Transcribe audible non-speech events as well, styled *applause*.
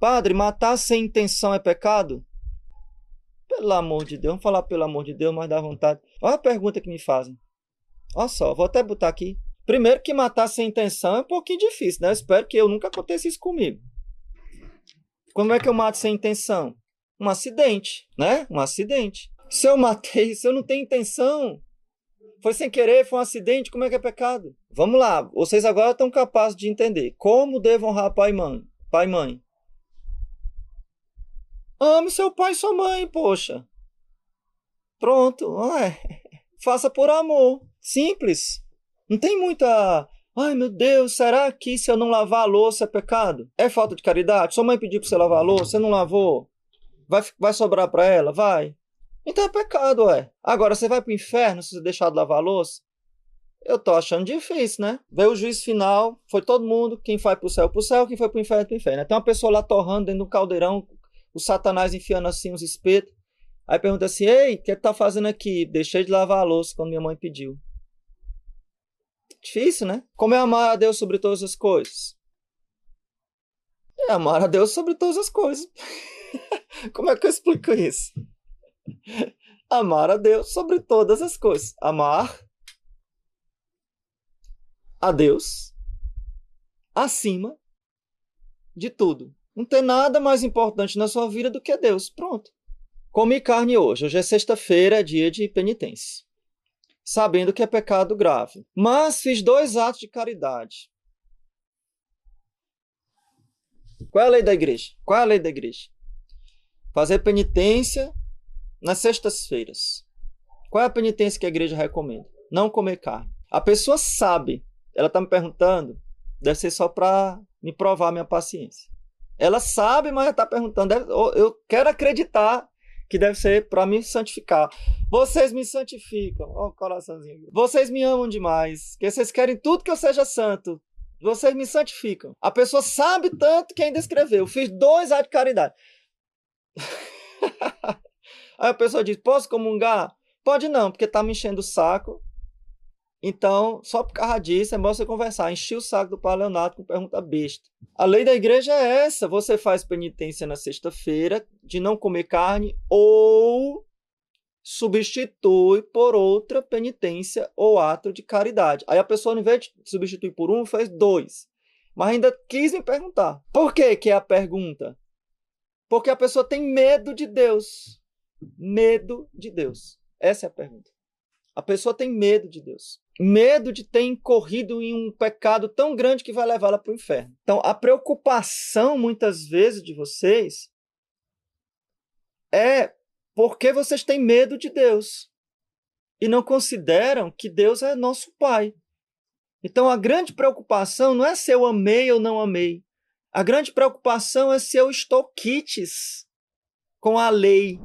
Padre, matar sem intenção é pecado? Pelo amor de Deus, vamos falar pelo amor de Deus, mas dá vontade. Olha a pergunta que me fazem. Olha só, vou até botar aqui. Primeiro que matar sem intenção é um pouquinho difícil, né? Eu espero que eu nunca aconteça isso comigo. Como é que eu mato sem intenção? Um acidente, né? Um acidente. Se eu matei, se eu não tenho intenção, foi sem querer, foi um acidente, como é que é pecado? Vamos lá, vocês agora estão capazes de entender. Como devo honrar pai e mãe? Pai e mãe. Ame seu pai e sua mãe, poxa. Pronto, ué. *laughs* faça por amor. Simples. Não tem muita. Ai meu Deus, será que se eu não lavar a louça é pecado? É falta de caridade? Sua mãe pediu para você lavar a louça, você não lavou? Vai, vai sobrar para ela? Vai. Então é pecado, ué. Agora você vai pro inferno se você deixar de lavar a louça? Eu tô achando difícil, né? Veio o juiz final, foi todo mundo, quem foi pro céu pro céu, quem foi pro inferno pro inferno. Tem uma pessoa lá torrando dentro do caldeirão, o satanás enfiando assim os espetos. Aí pergunta assim: Ei, o que, é que tá fazendo aqui? Deixei de lavar a louça quando minha mãe pediu. Difícil, né? Como é amar a Deus sobre todas as coisas? É amar a Deus sobre todas as coisas. *laughs* Como é que eu explico isso? *laughs* Amar a Deus sobre todas as coisas. Amar a Deus acima de tudo. Não tem nada mais importante na sua vida do que Deus. Pronto. Comi carne hoje. Hoje é sexta-feira, é dia de penitência. Sabendo que é pecado grave. Mas fiz dois atos de caridade. Qual é a lei da igreja? Qual é a lei da igreja? Fazer penitência nas sextas-feiras. Qual é a penitência que a igreja recomenda? Não comer carne. A pessoa sabe, ela está me perguntando, deve ser só para me provar minha paciência. Ela sabe, mas está perguntando. Deve, eu quero acreditar que deve ser para me santificar. Vocês me santificam. Ó, oh, coraçãozinho. Vocês me amam demais. Que vocês querem tudo que eu seja santo. Vocês me santificam. A pessoa sabe tanto que ainda escreveu. Fiz dois atos de caridade. *laughs* Aí a pessoa diz: Posso comungar? Pode não, porque tá me enchendo o saco então, só por causa disso, é bom você conversar. Encher o saco do Pai Leonardo com pergunta besta. A lei da igreja é essa: você faz penitência na sexta-feira de não comer carne ou substitui por outra penitência ou ato de caridade. Aí a pessoa, ao invés de substituir por um, fez dois. Mas ainda quis me perguntar. Por que, que é a pergunta? Porque a pessoa tem medo de Deus. Medo de Deus. Essa é a pergunta. A pessoa tem medo de Deus medo de ter incorrido em um pecado tão grande que vai levá-la para o inferno. Então, a preocupação, muitas vezes, de vocês é porque vocês têm medo de Deus e não consideram que Deus é nosso Pai. Então, a grande preocupação não é se eu amei ou não amei. A grande preocupação é se eu estou quites com a lei,